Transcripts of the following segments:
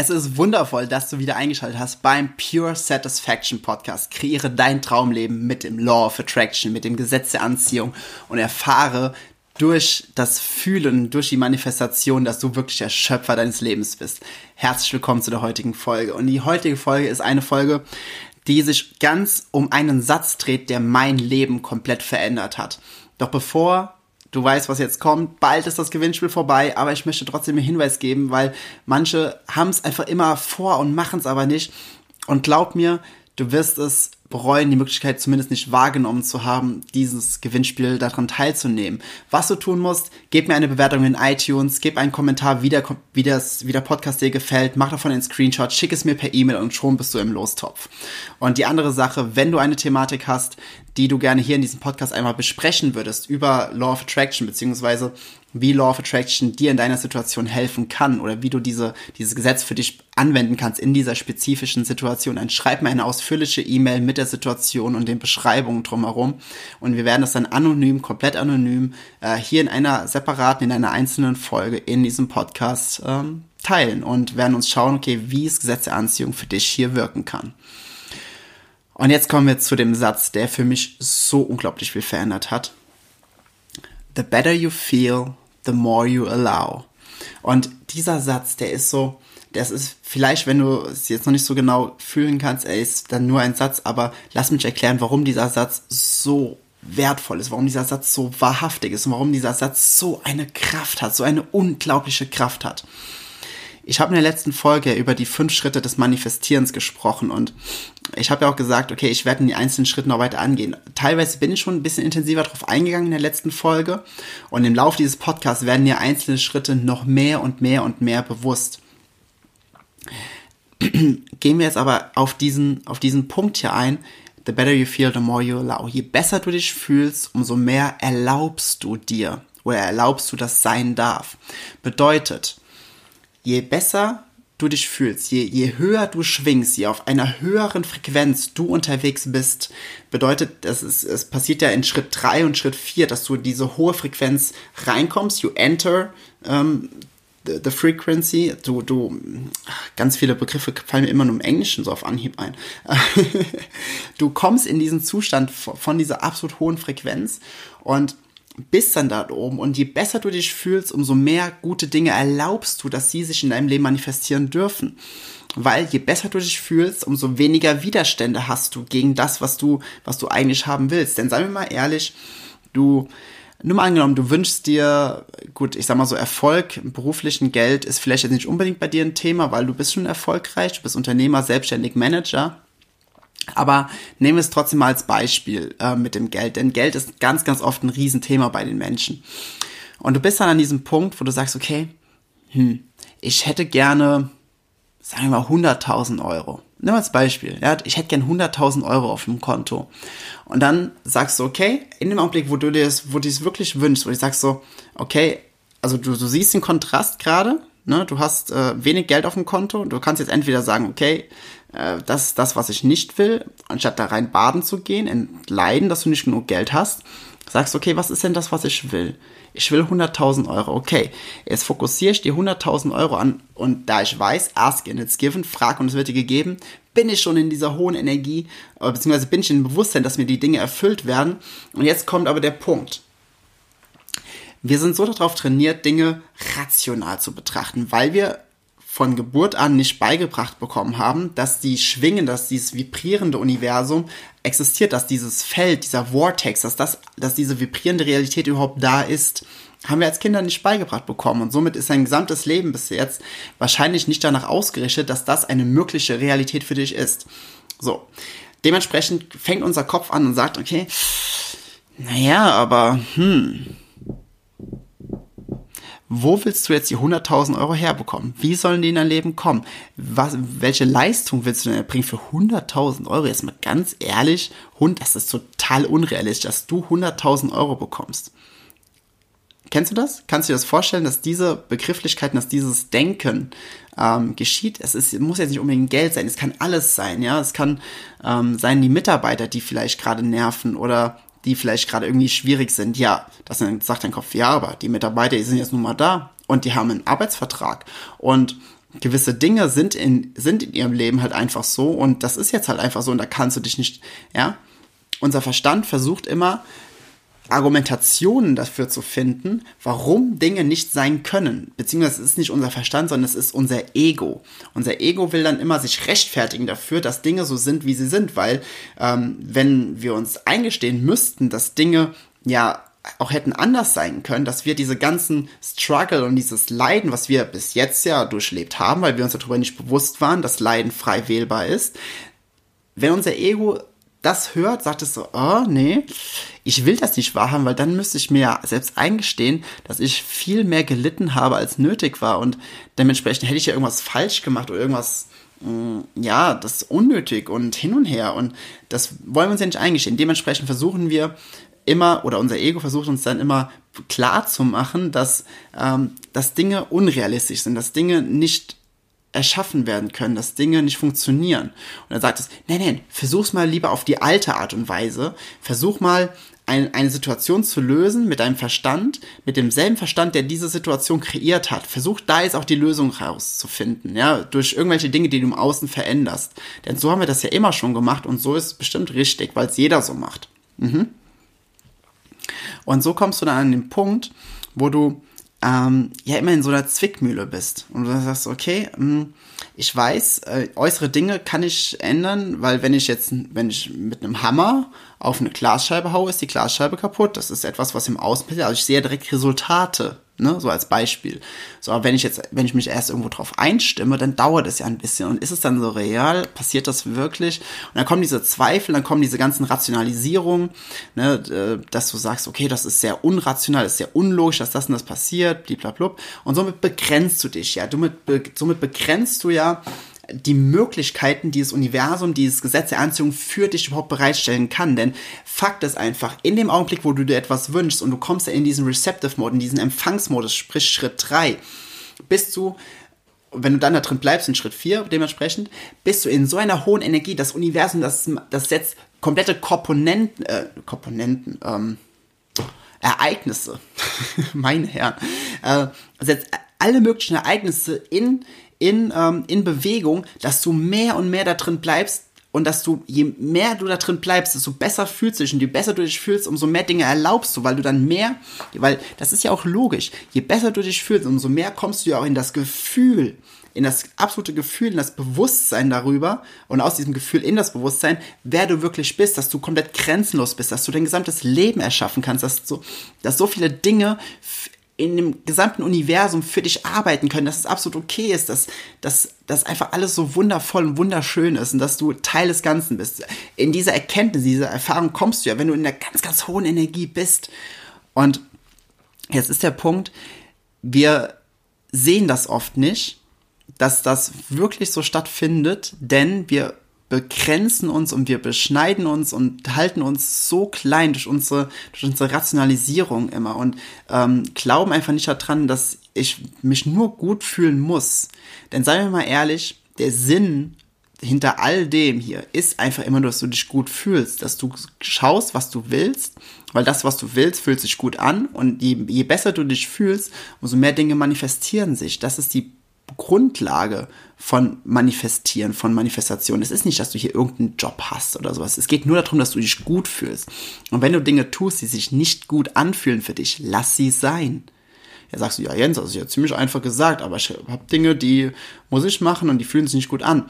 Es ist wundervoll, dass du wieder eingeschaltet hast beim Pure Satisfaction Podcast. Kreiere dein Traumleben mit dem Law of Attraction, mit dem Gesetz der Anziehung und erfahre durch das Fühlen, durch die Manifestation, dass du wirklich der Schöpfer deines Lebens bist. Herzlich willkommen zu der heutigen Folge. Und die heutige Folge ist eine Folge, die sich ganz um einen Satz dreht, der mein Leben komplett verändert hat. Doch bevor du weißt, was jetzt kommt. Bald ist das Gewinnspiel vorbei, aber ich möchte trotzdem einen Hinweis geben, weil manche haben es einfach immer vor und machen es aber nicht. Und glaub mir, du wirst es bereuen, die Möglichkeit zumindest nicht wahrgenommen zu haben, dieses Gewinnspiel daran teilzunehmen. Was du tun musst, gib mir eine Bewertung in iTunes, gib einen Kommentar, wie der, wie, das, wie der Podcast dir gefällt, mach davon einen Screenshot, schick es mir per E-Mail und schon bist du im Lostopf. Und die andere Sache, wenn du eine Thematik hast, die du gerne hier in diesem Podcast einmal besprechen würdest über Law of Attraction, beziehungsweise wie Law of Attraction dir in deiner Situation helfen kann oder wie du diese, dieses Gesetz für dich anwenden kannst in dieser spezifischen Situation, dann schreib mir eine ausführliche E-Mail mit der Situation und den Beschreibungen drumherum und wir werden das dann anonym, komplett anonym, äh, hier in einer separaten, in einer einzelnen Folge in diesem Podcast ähm, teilen und werden uns schauen, okay, wie das Gesetz der Anziehung für dich hier wirken kann. Und jetzt kommen wir zu dem Satz, der für mich so unglaublich viel verändert hat. The better you feel, the more you allow. Und dieser Satz, der ist so, das ist vielleicht, wenn du es jetzt noch nicht so genau fühlen kannst, er ist dann nur ein Satz, aber lass mich erklären, warum dieser Satz so wertvoll ist, warum dieser Satz so wahrhaftig ist und warum dieser Satz so eine Kraft hat, so eine unglaubliche Kraft hat. Ich habe in der letzten Folge über die fünf Schritte des Manifestierens gesprochen und ich habe ja auch gesagt, okay, ich werde in die einzelnen Schritte noch weiter angehen. Teilweise bin ich schon ein bisschen intensiver darauf eingegangen in der letzten Folge und im Laufe dieses Podcasts werden dir einzelne Schritte noch mehr und mehr und mehr bewusst. Gehen wir jetzt aber auf diesen, auf diesen Punkt hier ein. The better you feel, the more you allow. Je besser du dich fühlst, umso mehr erlaubst du dir oder erlaubst du, dass sein darf. Bedeutet, je besser du dich fühlst, je, je höher du schwingst, je auf einer höheren Frequenz du unterwegs bist, bedeutet, das ist, es passiert ja in Schritt drei und Schritt vier, dass du diese hohe Frequenz reinkommst, you enter ähm, the, the frequency, du, du, ganz viele Begriffe fallen mir immer nur im Englischen so auf Anhieb ein. du kommst in diesen Zustand von dieser absolut hohen Frequenz und bist dann da oben und je besser du dich fühlst, umso mehr gute Dinge erlaubst du, dass sie sich in deinem Leben manifestieren dürfen. Weil je besser du dich fühlst, umso weniger Widerstände hast du gegen das, was du, was du eigentlich haben willst. Denn seien wir mal ehrlich, du, nur mal angenommen, du wünschst dir, gut, ich sag mal so, Erfolg im beruflichen Geld ist vielleicht jetzt nicht unbedingt bei dir ein Thema, weil du bist schon erfolgreich, du bist Unternehmer, selbstständig Manager. Aber nehmen wir es trotzdem mal als Beispiel äh, mit dem Geld, denn Geld ist ganz, ganz oft ein Riesenthema bei den Menschen. Und du bist dann an diesem Punkt, wo du sagst, okay, hm, ich hätte gerne, sagen wir mal, 100.000 Euro. Nimm als Beispiel, ja, ich hätte gerne 100.000 Euro auf dem Konto. Und dann sagst du, okay, in dem Augenblick, wo du dir das, wo du es wirklich wünschst, wo du sagst so, okay, also du, du siehst den Kontrast gerade, ne, du hast äh, wenig Geld auf dem Konto, du kannst jetzt entweder sagen, okay, äh, das ist das, was ich nicht will, anstatt da rein baden zu gehen, entleiden, dass du nicht genug Geld hast, sagst, okay, was ist denn das, was ich will? Ich will 100.000 Euro. Okay, jetzt fokussiere ich die 100.000 Euro an und da ich weiß, ask and it's given, frag und es wird dir gegeben, bin ich schon in dieser hohen Energie, äh, beziehungsweise bin ich in Bewusstsein, dass mir die Dinge erfüllt werden. Und jetzt kommt aber der Punkt. Wir sind so darauf trainiert, Dinge rational zu betrachten, weil wir von Geburt an nicht beigebracht bekommen haben, dass die Schwingen, dass dieses vibrierende Universum existiert, dass dieses Feld, dieser Vortex, dass das, dass diese vibrierende Realität überhaupt da ist, haben wir als Kinder nicht beigebracht bekommen. Und somit ist sein gesamtes Leben bis jetzt wahrscheinlich nicht danach ausgerichtet, dass das eine mögliche Realität für dich ist. So. Dementsprechend fängt unser Kopf an und sagt, okay, naja, aber, hm, wo willst du jetzt die 100.000 Euro herbekommen? Wie sollen die in dein Leben kommen? Was, welche Leistung willst du denn erbringen für 100.000 Euro? Jetzt mal ganz ehrlich, Hund, das ist total unrealistisch, dass du 100.000 Euro bekommst. Kennst du das? Kannst du dir das vorstellen, dass diese Begrifflichkeiten, dass dieses Denken ähm, geschieht? Es ist, muss jetzt nicht unbedingt Geld sein, es kann alles sein, ja. Es kann ähm, sein die Mitarbeiter, die vielleicht gerade nerven oder die vielleicht gerade irgendwie schwierig sind. Ja, das sagt dein Kopf, ja, aber die Mitarbeiter, die sind jetzt nun mal da und die haben einen Arbeitsvertrag und gewisse Dinge sind in, sind in ihrem Leben halt einfach so und das ist jetzt halt einfach so und da kannst du dich nicht, ja. Unser Verstand versucht immer, Argumentationen dafür zu finden, warum Dinge nicht sein können. Beziehungsweise es ist nicht unser Verstand, sondern es ist unser Ego. Unser Ego will dann immer sich rechtfertigen dafür, dass Dinge so sind, wie sie sind, weil ähm, wenn wir uns eingestehen müssten, dass Dinge ja auch hätten anders sein können, dass wir diese ganzen Struggle und dieses Leiden, was wir bis jetzt ja durchlebt haben, weil wir uns darüber nicht bewusst waren, dass Leiden frei wählbar ist, wenn unser Ego das hört, sagt es so, oh nee, ich will das nicht wahrhaben, weil dann müsste ich mir ja selbst eingestehen, dass ich viel mehr gelitten habe, als nötig war und dementsprechend hätte ich ja irgendwas falsch gemacht oder irgendwas, mh, mm, ja, das ist unnötig und hin und her und das wollen wir uns ja nicht eingestehen. Dementsprechend versuchen wir immer, oder unser Ego versucht uns dann immer klar zu machen, dass, ähm, dass Dinge unrealistisch sind, dass Dinge nicht erschaffen werden können, dass Dinge nicht funktionieren. Und er sagt es, nein, nein, versuch's mal lieber auf die alte Art und Weise. Versuch mal ein, eine Situation zu lösen mit deinem Verstand, mit demselben Verstand, der diese Situation kreiert hat. Versuch da jetzt auch die Lösung rauszufinden, ja, durch irgendwelche Dinge, die du im Außen veränderst. Denn so haben wir das ja immer schon gemacht und so ist es bestimmt richtig, weil es jeder so macht. Mhm. Und so kommst du dann an den Punkt, wo du ähm, ja immer in so einer Zwickmühle bist und du sagst, okay, mh, hm, ich weiß, äh, äußere Dinge kann ich ändern, weil wenn ich jetzt, wenn ich mit einem Hammer auf eine Glasscheibe haue, ist die Glasscheibe kaputt. Das ist etwas, was im Außen passiert. Also ich sehe direkt Resultate Ne? So als Beispiel. So, aber wenn ich jetzt, wenn ich mich erst irgendwo drauf einstimme, dann dauert es ja ein bisschen. Und ist es dann so real? Passiert das wirklich? Und dann kommen diese Zweifel, dann kommen diese ganzen Rationalisierungen, ne, äh, dass du sagst, okay, das ist sehr unrational, das ist sehr unlogisch, dass das und das passiert, blablabla. Und somit begrenzt du dich ja. Du mit, somit begrenzt du ja die Möglichkeiten, die das Universum, dieses Gesetz der Anziehung für dich überhaupt bereitstellen kann. Denn Fakt ist einfach, in dem Augenblick, wo du dir etwas wünschst und du kommst in diesen Receptive Mode, in diesen Empfangsmodus, sprich Schritt 3, bist du wenn du dann da drin bleibst in Schritt 4 dementsprechend, bist du in so einer hohen Energie, das Universum, das, das setzt komplette Komponenten, äh, Komponenten, ähm, Ereignisse, meine Herren, äh, setzt alle möglichen Ereignisse in, in, ähm, in Bewegung, dass du mehr und mehr da drin bleibst und dass du, je mehr du da drin bleibst, desto besser fühlst du dich. Und je besser du dich fühlst, umso mehr Dinge erlaubst du, weil du dann mehr, weil das ist ja auch logisch, je besser du dich fühlst, umso mehr kommst du ja auch in das Gefühl, in das absolute Gefühl, in das Bewusstsein darüber. Und aus diesem Gefühl in das Bewusstsein, wer du wirklich bist, dass du komplett grenzenlos bist, dass du dein gesamtes Leben erschaffen kannst, dass so, dass so viele Dinge in dem gesamten Universum für dich arbeiten können, dass es absolut okay ist, dass, dass, dass einfach alles so wundervoll und wunderschön ist und dass du Teil des Ganzen bist. In dieser Erkenntnis, dieser Erfahrung kommst du ja, wenn du in einer ganz, ganz hohen Energie bist. Und jetzt ist der Punkt, wir sehen das oft nicht, dass das wirklich so stattfindet, denn wir begrenzen uns und wir beschneiden uns und halten uns so klein durch unsere, durch unsere Rationalisierung immer und ähm, glauben einfach nicht daran, dass ich mich nur gut fühlen muss. Denn seien wir mal ehrlich, der Sinn hinter all dem hier ist einfach immer nur, dass du dich gut fühlst, dass du schaust, was du willst, weil das, was du willst, fühlt sich gut an und je, je besser du dich fühlst, umso mehr Dinge manifestieren sich. Das ist die Grundlage von Manifestieren, von Manifestation. Es ist nicht, dass du hier irgendeinen Job hast oder sowas. Es geht nur darum, dass du dich gut fühlst. Und wenn du Dinge tust, die sich nicht gut anfühlen für dich, lass sie sein. Ja, sagst du, ja, Jens, das ist ja ziemlich einfach gesagt, aber ich habe Dinge, die muss ich machen und die fühlen sich nicht gut an.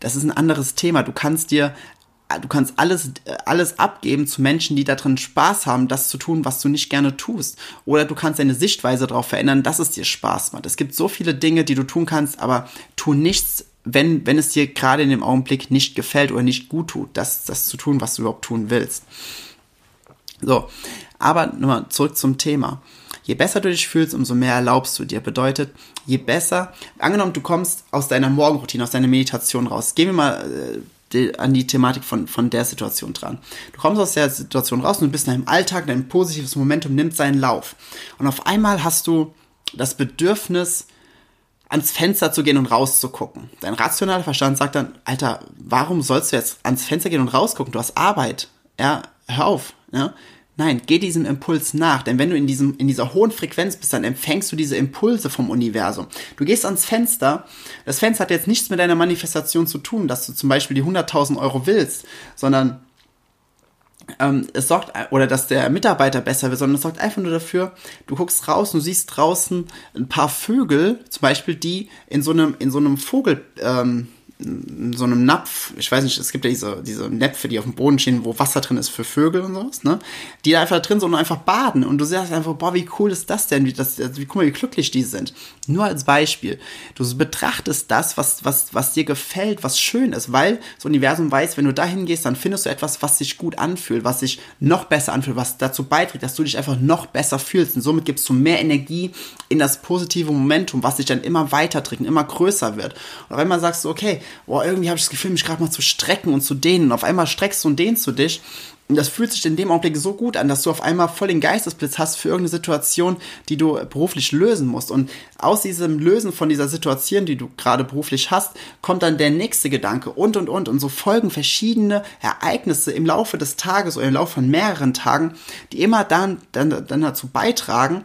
Das ist ein anderes Thema. Du kannst dir du kannst alles, alles abgeben zu Menschen, die darin Spaß haben, das zu tun, was du nicht gerne tust. Oder du kannst deine Sichtweise darauf verändern, dass es dir Spaß macht. Es gibt so viele Dinge, die du tun kannst, aber tu nichts, wenn, wenn es dir gerade in dem Augenblick nicht gefällt oder nicht gut tut, das, das zu tun, was du überhaupt tun willst. So, aber nochmal zurück zum Thema. Je besser du dich fühlst, umso mehr erlaubst du dir. Bedeutet, je besser, angenommen, du kommst aus deiner Morgenroutine, aus deiner Meditation raus. Gehen wir mal äh, an die Thematik von, von der Situation dran. Du kommst aus der Situation raus und du bist in deinem Alltag, dein positives Momentum nimmt seinen Lauf. Und auf einmal hast du das Bedürfnis, ans Fenster zu gehen und rauszugucken. Dein rationaler Verstand sagt dann, Alter, warum sollst du jetzt ans Fenster gehen und rausgucken? Du hast Arbeit. Ja, hör auf. Ja? Nein, geh diesem Impuls nach, denn wenn du in, diesem, in dieser hohen Frequenz bist, dann empfängst du diese Impulse vom Universum. Du gehst ans Fenster, das Fenster hat jetzt nichts mit deiner Manifestation zu tun, dass du zum Beispiel die 100.000 Euro willst, sondern ähm, es sorgt, oder dass der Mitarbeiter besser wird, sondern es sorgt einfach nur dafür, du guckst raus und siehst draußen ein paar Vögel, zum Beispiel die in so einem, in so einem Vogel, ähm, so einem Napf, ich weiß nicht, es gibt ja diese, diese Näpfe, die auf dem Boden stehen, wo Wasser drin ist für Vögel und sowas, ne? Die da einfach drin sind und einfach baden. Und du sagst einfach, boah, wie cool ist das denn? Wie, das, wie, guck mal, wie glücklich die sind. Nur als Beispiel. Du betrachtest das, was, was, was dir gefällt, was schön ist, weil das Universum weiß, wenn du dahin gehst, dann findest du etwas, was sich gut anfühlt, was sich noch besser anfühlt, was dazu beiträgt, dass du dich einfach noch besser fühlst. Und somit gibst du mehr Energie in das positive Momentum, was sich dann immer weiter trägt und immer größer wird. Und auf einmal sagst du, okay, boah, irgendwie habe ich das Gefühl, mich gerade mal zu strecken und zu dehnen. Und auf einmal streckst du und dehnst du dich. Und das fühlt sich in dem Augenblick so gut an, dass du auf einmal voll den Geistesblitz hast für irgendeine Situation, die du beruflich lösen musst. Und aus diesem Lösen von dieser Situation, die du gerade beruflich hast, kommt dann der nächste Gedanke und, und, und. Und so folgen verschiedene Ereignisse im Laufe des Tages oder im Laufe von mehreren Tagen, die immer dann, dann, dann dazu beitragen,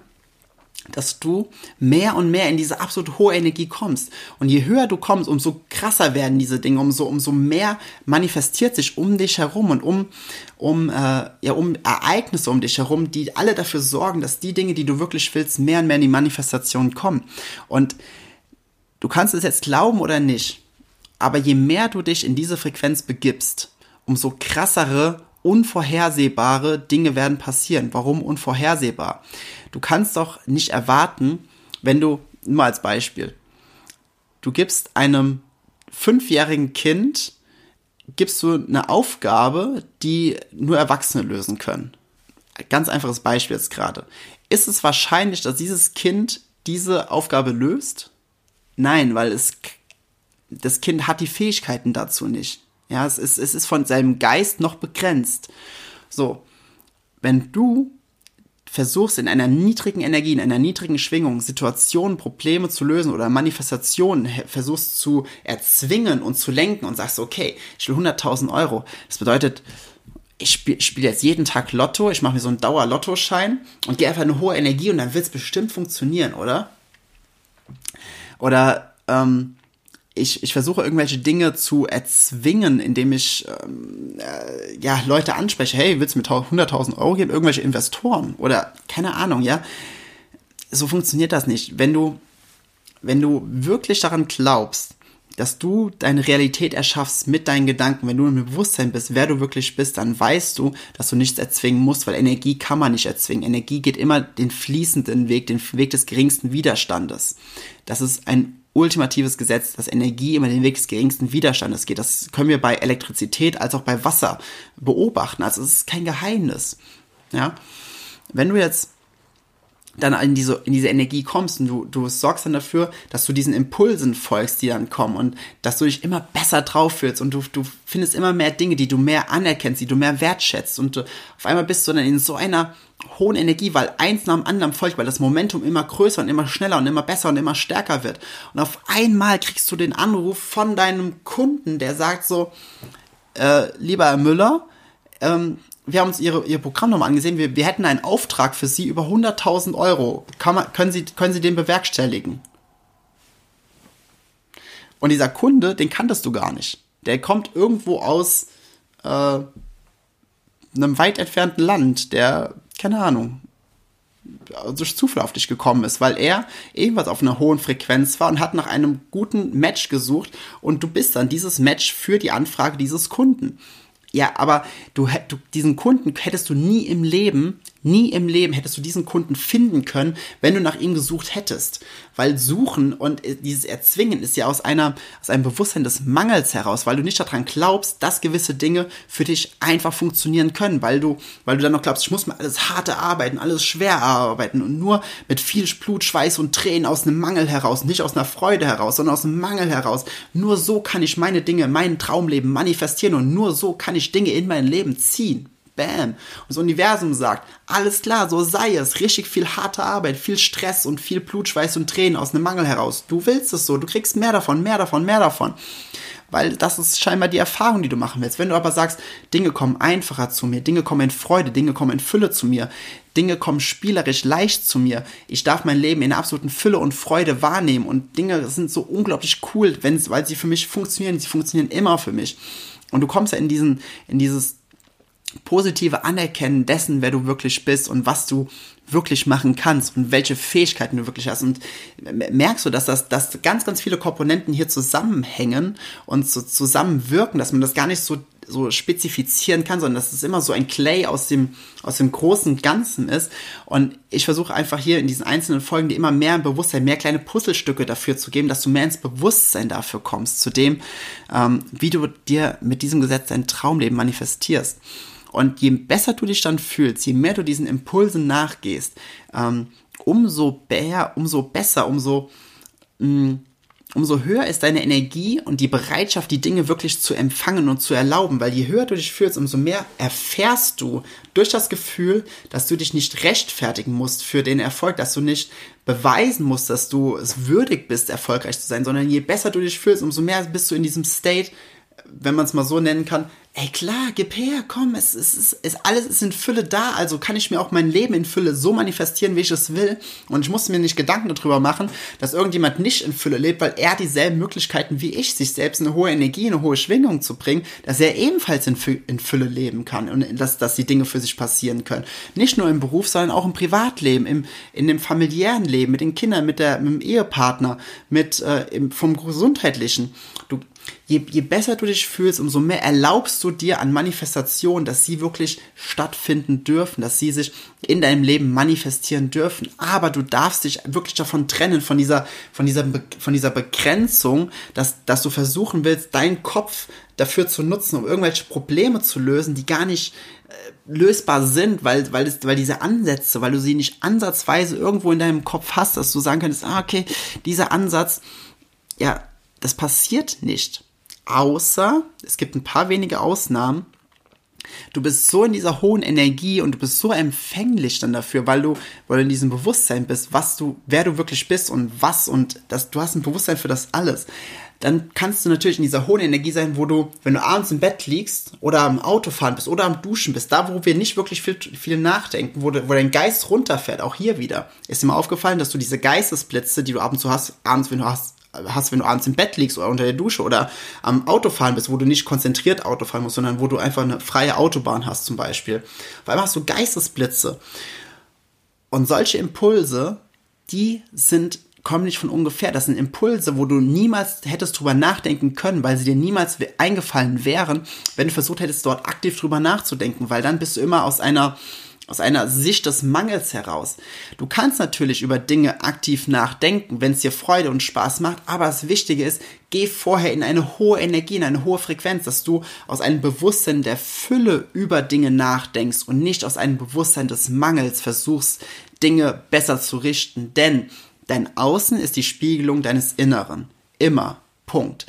dass du mehr und mehr in diese absolut hohe Energie kommst. Und je höher du kommst, umso krasser werden diese Dinge, umso, umso mehr manifestiert sich um dich herum und um, um, äh, ja, um Ereignisse um dich herum, die alle dafür sorgen, dass die Dinge, die du wirklich willst, mehr und mehr in die Manifestation kommen. Und du kannst es jetzt glauben oder nicht, aber je mehr du dich in diese Frequenz begibst, umso krassere unvorhersehbare Dinge werden passieren. Warum unvorhersehbar? Du kannst doch nicht erwarten, wenn du, nur als Beispiel, du gibst einem fünfjährigen Kind, gibst du eine Aufgabe, die nur Erwachsene lösen können. Ganz einfaches Beispiel jetzt gerade. Ist es wahrscheinlich, dass dieses Kind diese Aufgabe löst? Nein, weil es, das Kind hat die Fähigkeiten dazu nicht. Ja, es ist, es ist von seinem Geist noch begrenzt. So, wenn du versuchst in einer niedrigen Energie, in einer niedrigen Schwingung Situationen, Probleme zu lösen oder Manifestationen versuchst zu erzwingen und zu lenken und sagst, okay, ich will 100.000 Euro. Das bedeutet, ich spiele spiel jetzt jeden Tag Lotto, ich mache mir so einen Dauer-Lottoschein und gehe einfach eine hohe Energie und dann wird es bestimmt funktionieren, oder? Oder ähm, ich, ich versuche irgendwelche Dinge zu erzwingen, indem ich ähm, äh, ja Leute anspreche, hey, willst du mir 100.000 Euro geben? Irgendwelche Investoren oder keine Ahnung, ja. So funktioniert das nicht. Wenn du, wenn du wirklich daran glaubst, dass du deine Realität erschaffst mit deinen Gedanken, wenn du im Bewusstsein bist, wer du wirklich bist, dann weißt du, dass du nichts erzwingen musst, weil Energie kann man nicht erzwingen. Energie geht immer den fließenden Weg, den Weg des geringsten Widerstandes. Das ist ein ultimatives Gesetz, dass Energie immer den Weg des geringsten Widerstandes geht. Das können wir bei Elektrizität als auch bei Wasser beobachten. Also es ist kein Geheimnis. Ja, wenn du jetzt dann in diese, in diese Energie kommst und du, du sorgst dann dafür, dass du diesen Impulsen folgst, die dann kommen und dass du dich immer besser drauf fühlst und du, du findest immer mehr Dinge, die du mehr anerkennst, die du mehr wertschätzt und du, auf einmal bist du dann in so einer hohen Energie, weil eins nach dem anderen folgt, weil das Momentum immer größer und immer schneller und immer besser und immer stärker wird. Und auf einmal kriegst du den Anruf von deinem Kunden, der sagt so, äh, lieber Herr Müller, ähm, wir haben uns ihre, ihr Programm nochmal angesehen, wir, wir hätten einen Auftrag für Sie über 100.000 Euro. Man, können, Sie, können Sie den bewerkstelligen? Und dieser Kunde, den kanntest du gar nicht. Der kommt irgendwo aus äh, einem weit entfernten Land, der, keine Ahnung, durch Zufall auf dich gekommen ist, weil er irgendwas auf einer hohen Frequenz war und hat nach einem guten Match gesucht und du bist dann dieses Match für die Anfrage dieses Kunden. Ja, aber du, du, diesen Kunden hättest du nie im Leben Nie im Leben hättest du diesen Kunden finden können, wenn du nach ihm gesucht hättest. Weil Suchen und dieses Erzwingen ist ja aus einer, aus einem Bewusstsein des Mangels heraus, weil du nicht daran glaubst, dass gewisse Dinge für dich einfach funktionieren können, weil du, weil du dann noch glaubst, ich muss mir alles harte arbeiten, alles schwer arbeiten und nur mit viel Blut, Schweiß und Tränen aus einem Mangel heraus, nicht aus einer Freude heraus, sondern aus einem Mangel heraus. Nur so kann ich meine Dinge, mein Traumleben manifestieren und nur so kann ich Dinge in mein Leben ziehen. Bam. Und das Universum sagt, alles klar, so sei es. Richtig viel harte Arbeit, viel Stress und viel Blutschweiß und Tränen aus einem Mangel heraus. Du willst es so, du kriegst mehr davon, mehr davon, mehr davon. Weil das ist scheinbar die Erfahrung, die du machen willst. Wenn du aber sagst, Dinge kommen einfacher zu mir, Dinge kommen in Freude, Dinge kommen in Fülle zu mir, Dinge kommen spielerisch leicht zu mir, ich darf mein Leben in absoluten Fülle und Freude wahrnehmen und Dinge sind so unglaublich cool, weil sie für mich funktionieren, sie funktionieren immer für mich. Und du kommst ja in diesen, in dieses positive Anerkennen dessen, wer du wirklich bist und was du wirklich machen kannst und welche Fähigkeiten du wirklich hast. Und merkst du, dass das, dass ganz, ganz viele Komponenten hier zusammenhängen und so zusammenwirken, dass man das gar nicht so, so spezifizieren kann, sondern dass es immer so ein Clay aus dem, aus dem großen Ganzen ist. Und ich versuche einfach hier in diesen einzelnen Folgen dir immer mehr Bewusstsein, mehr kleine Puzzlestücke dafür zu geben, dass du mehr ins Bewusstsein dafür kommst, zu dem, ähm, wie du dir mit diesem Gesetz dein Traumleben manifestierst. Und je besser du dich dann fühlst, je mehr du diesen Impulsen nachgehst, ähm, umso mehr, umso besser, umso, mh, mm, umso höher ist deine Energie und die Bereitschaft, die Dinge wirklich zu empfangen und zu erlauben. Weil je höher du dich fühlst, umso mehr erfährst du durch das Gefühl, dass du dich nicht rechtfertigen musst für den Erfolg, dass du nicht beweisen musst, dass du es würdig bist, erfolgreich zu sein, sondern je besser du dich fühlst, umso mehr bist du in diesem State, wenn man es mal so nennen kann, ey klar, gib her, komm, es, es, es, es, alles ist in Fülle da, also kann ich mir auch mein Leben in Fülle so manifestieren, wie ich es will. Und ich muss mir nicht Gedanken darüber machen, dass irgendjemand nicht in Fülle lebt, weil er dieselben Möglichkeiten wie ich, sich selbst eine hohe Energie, eine hohe Schwingung zu bringen, dass er ebenfalls in, in Fülle leben kann und dass, dass die Dinge für sich passieren können. Nicht nur im Beruf, sondern auch im Privatleben, im, in dem familiären Leben, mit den Kindern, mit, der, mit dem Ehepartner, mit, äh, im, vom Gesundheitlichen. Du, je, je besser du dich fühlst, umso mehr erlaubst du dir an Manifestationen, dass sie wirklich stattfinden dürfen, dass sie sich in deinem Leben manifestieren dürfen. Aber du darfst dich wirklich davon trennen, von dieser, von dieser, von dieser Begrenzung, dass, dass du versuchen willst, deinen Kopf dafür zu nutzen, um irgendwelche Probleme zu lösen, die gar nicht äh, lösbar sind, weil, weil, es, weil diese Ansätze, weil du sie nicht ansatzweise irgendwo in deinem Kopf hast, dass du sagen könntest, ah, okay, dieser Ansatz, ja, das passiert nicht. Außer, es gibt ein paar wenige Ausnahmen, du bist so in dieser hohen Energie und du bist so empfänglich dann dafür, weil du, weil du in diesem Bewusstsein bist, was du, wer du wirklich bist und was und das, du hast ein Bewusstsein für das alles. Dann kannst du natürlich in dieser hohen Energie sein, wo du, wenn du abends im Bett liegst oder am Autofahren bist oder am Duschen bist, da wo wir nicht wirklich viel, viel nachdenken, wo, wo dein Geist runterfährt, auch hier wieder, ist mal aufgefallen, dass du diese Geistesblitze, die du ab und zu hast, abends, wenn du hast, hast, wenn du abends im Bett liegst oder unter der Dusche oder am Autofahren bist, wo du nicht konzentriert Autofahren musst, sondern wo du einfach eine freie Autobahn hast zum Beispiel. Weil hast du Geistesblitze. Und solche Impulse, die sind kommen nicht von ungefähr. Das sind Impulse, wo du niemals hättest drüber nachdenken können, weil sie dir niemals eingefallen wären, wenn du versucht hättest, dort aktiv drüber nachzudenken, weil dann bist du immer aus einer aus einer Sicht des Mangels heraus. Du kannst natürlich über Dinge aktiv nachdenken, wenn es dir Freude und Spaß macht, aber das Wichtige ist, geh vorher in eine hohe Energie, in eine hohe Frequenz, dass du aus einem Bewusstsein der Fülle über Dinge nachdenkst und nicht aus einem Bewusstsein des Mangels versuchst, Dinge besser zu richten, denn dein Außen ist die Spiegelung deines Inneren. Immer. Punkt.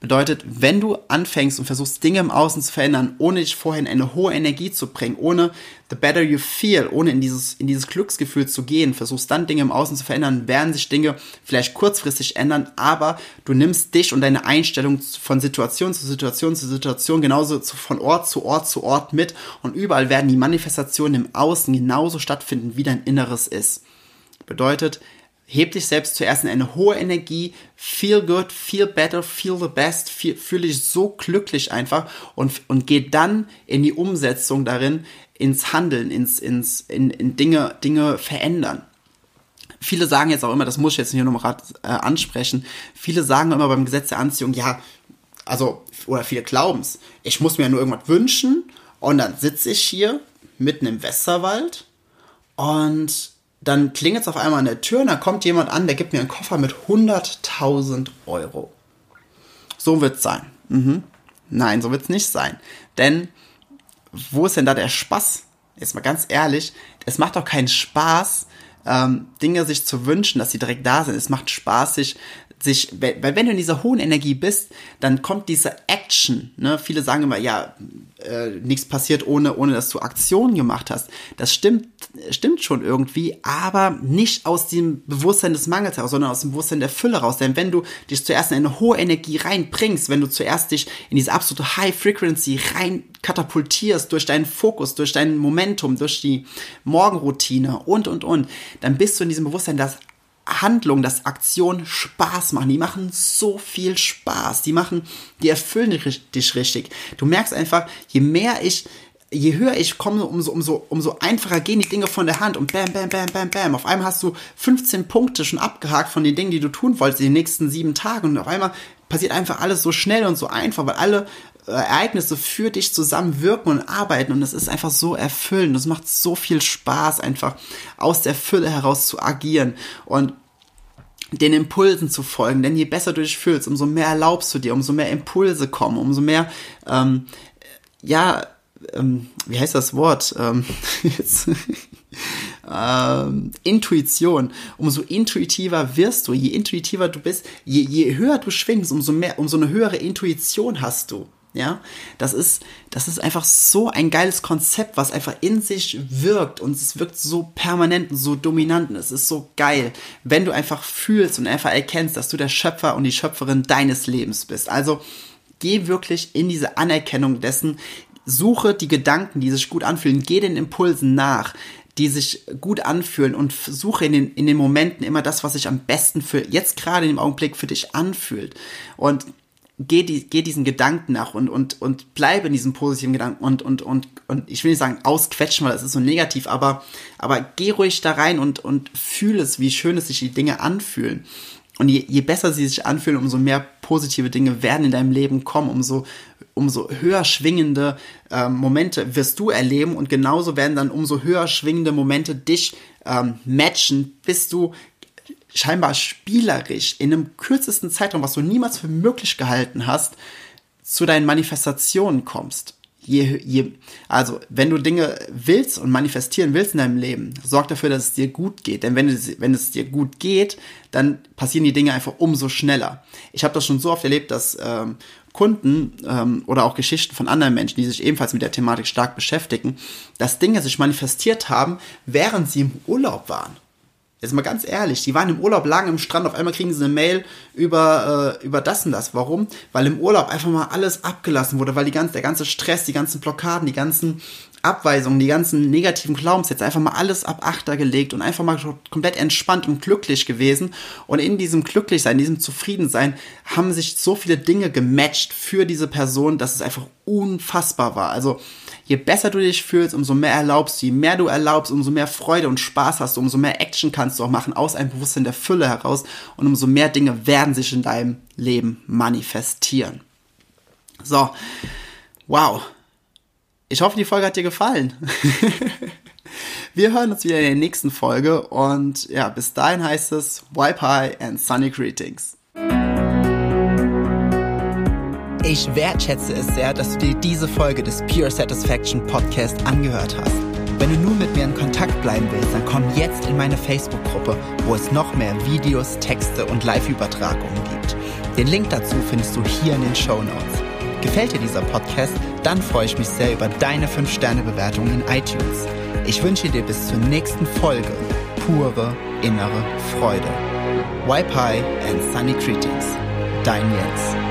Bedeutet, wenn du anfängst und versuchst, Dinge im Außen zu verändern, ohne dich vorhin eine hohe Energie zu bringen, ohne the better you feel, ohne in dieses, in dieses Glücksgefühl zu gehen, versuchst dann Dinge im Außen zu verändern, werden sich Dinge vielleicht kurzfristig ändern, aber du nimmst dich und deine Einstellung von Situation zu Situation zu Situation genauso zu, von Ort zu Ort zu Ort mit und überall werden die Manifestationen im Außen genauso stattfinden, wie dein Inneres ist. Bedeutet, heb dich selbst zuerst in eine hohe Energie, feel good, feel better, feel the best, fühle dich so glücklich einfach und, und geh dann in die Umsetzung darin, ins Handeln, ins, ins, in, in Dinge, Dinge verändern. Viele sagen jetzt auch immer, das muss ich jetzt hier nochmal äh, ansprechen, viele sagen immer beim Gesetz der Anziehung, ja, also, oder viele glauben es, ich muss mir nur irgendwas wünschen und dann sitze ich hier mitten im Westerwald Und dann klingelt es auf einmal an der Tür und dann kommt jemand an, der gibt mir einen Koffer mit 100.000 Euro. So wird's sein. Mhm. Nein, so wird's nicht sein. Denn wo ist denn da der Spaß? Jetzt mal ganz ehrlich, es macht doch keinen Spaß, ähm, Dinge sich zu wünschen, dass sie direkt da sind. Es macht Spaß, sich sich, weil wenn du in dieser hohen Energie bist, dann kommt diese Action. Ne? Viele sagen immer, ja, äh, nichts passiert ohne, ohne dass du Aktionen gemacht hast. Das stimmt, stimmt schon irgendwie, aber nicht aus dem Bewusstsein des Mangels heraus, sondern aus dem Bewusstsein der Fülle raus. Denn wenn du dich zuerst in eine hohe Energie reinbringst, wenn du zuerst dich in diese absolute High Frequency rein katapultierst durch deinen Fokus, durch dein Momentum, durch die Morgenroutine und, und, und, dann bist du in diesem Bewusstsein, dass Handlung, dass Aktionen Spaß machen. Die machen so viel Spaß. Die machen, die erfüllen dich richtig. Du merkst einfach, je mehr ich, je höher ich komme, umso, umso, umso einfacher gehen die Dinge von der Hand und bam, bam, bam, bam, bam. Auf einmal hast du 15 Punkte schon abgehakt von den Dingen, die du tun wolltest in den nächsten sieben Tagen und auf einmal passiert einfach alles so schnell und so einfach, weil alle Ereignisse für dich zusammenwirken und arbeiten und es ist einfach so erfüllend. Es macht so viel Spaß, einfach aus der Fülle heraus zu agieren und den Impulsen zu folgen. Denn je besser du dich fühlst, umso mehr erlaubst du dir, umso mehr Impulse kommen, umso mehr, ähm, ja, ähm, wie heißt das Wort? Ähm, ähm, Intuition. Umso intuitiver wirst du. Je intuitiver du bist, je, je höher du schwingst, umso mehr, umso eine höhere Intuition hast du. Ja, das ist, das ist einfach so ein geiles Konzept, was einfach in sich wirkt und es wirkt so permanent und so dominant und es ist so geil, wenn du einfach fühlst und einfach erkennst, dass du der Schöpfer und die Schöpferin deines Lebens bist. Also geh wirklich in diese Anerkennung dessen, suche die Gedanken, die sich gut anfühlen, geh den Impulsen nach, die sich gut anfühlen und suche in den, in den Momenten immer das, was sich am besten für jetzt gerade im Augenblick für dich anfühlt. Und geh, die, geh diesen Gedanken nach und, und, und bleibe in diesem positiven Gedanken und, und, und, und ich will nicht sagen ausquetschen, weil das ist so negativ, aber, aber geh ruhig da rein und, und fühle es, wie schön es sich die Dinge anfühlen. Und je, je besser sie sich anfühlen, umso mehr positive Dinge werden in deinem Leben kommen, umso, umso höher schwingende ähm, Momente wirst du erleben und genauso werden dann umso höher schwingende Momente dich ähm, matchen, bis du scheinbar spielerisch in einem kürzesten Zeitraum, was du niemals für möglich gehalten hast, zu deinen Manifestationen kommst. Je, je, also, wenn du Dinge willst und manifestieren willst in deinem Leben, sorg dafür, dass es dir gut geht. Denn wenn es, wenn es dir gut geht, dann passieren die Dinge einfach umso schneller. Ich habe das schon so oft erlebt, dass ähm, Kunden ähm, oder auch Geschichten von anderen Menschen, die sich ebenfalls mit der Thematik stark beschäftigen, dass Dinge sich manifestiert haben, während sie im Urlaub waren. Jetzt mal ganz ehrlich, die waren im Urlaub, lagen im Strand, auf einmal kriegen sie eine Mail über, äh, über das und das. Warum? Weil im Urlaub einfach mal alles abgelassen wurde, weil die ganze, der ganze Stress, die ganzen Blockaden, die ganzen Abweisungen, die ganzen negativen Glaubenssätze, einfach mal alles ab Achter gelegt und einfach mal komplett entspannt und glücklich gewesen. Und in diesem Glücklichsein, in diesem Zufriedensein haben sich so viele Dinge gematcht für diese Person, dass es einfach unfassbar war. Also je besser du dich fühlst, umso mehr erlaubst du, je mehr du erlaubst, umso mehr Freude und Spaß hast du, umso mehr Action kannst du auch machen aus einem Bewusstsein der Fülle heraus und umso mehr Dinge werden sich in deinem Leben manifestieren. So, wow. Ich hoffe, die Folge hat dir gefallen. Wir hören uns wieder in der nächsten Folge und ja, bis dahin heißt es Wipe High and Sunny Greetings. Ich wertschätze es sehr, dass du dir diese Folge des Pure Satisfaction Podcast angehört hast. Wenn du nun mit mir in Kontakt bleiben willst, dann komm jetzt in meine Facebook-Gruppe, wo es noch mehr Videos, Texte und Live-Übertragungen gibt. Den Link dazu findest du hier in den Show Notes. Gefällt dir dieser Podcast? Dann freue ich mich sehr über deine 5-Sterne-Bewertung in iTunes. Ich wünsche dir bis zur nächsten Folge pure innere Freude. Wipe High and Sunny Greetings. Dein Jens.